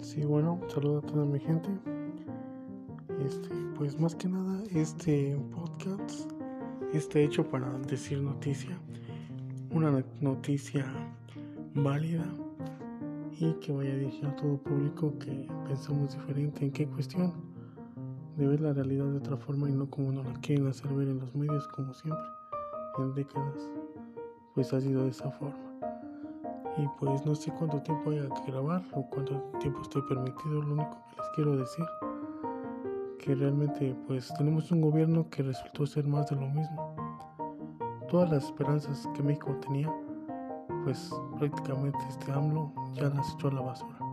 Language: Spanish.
Sí, bueno, saludo a toda mi gente. Este, pues más que nada, este podcast está hecho para decir noticia, una noticia válida y que vaya a dirigir a todo público que pensamos diferente en qué cuestión de ver la realidad de otra forma y no como nos la quieren hacer ver en los medios como siempre en décadas pues ha sido de esa forma y pues no sé cuánto tiempo haya que grabar o cuánto tiempo estoy permitido. Lo único que les quiero decir que realmente pues tenemos un gobierno que resultó ser más de lo mismo. Todas las esperanzas que México tenía, pues prácticamente este AMLO ya las echó a la basura.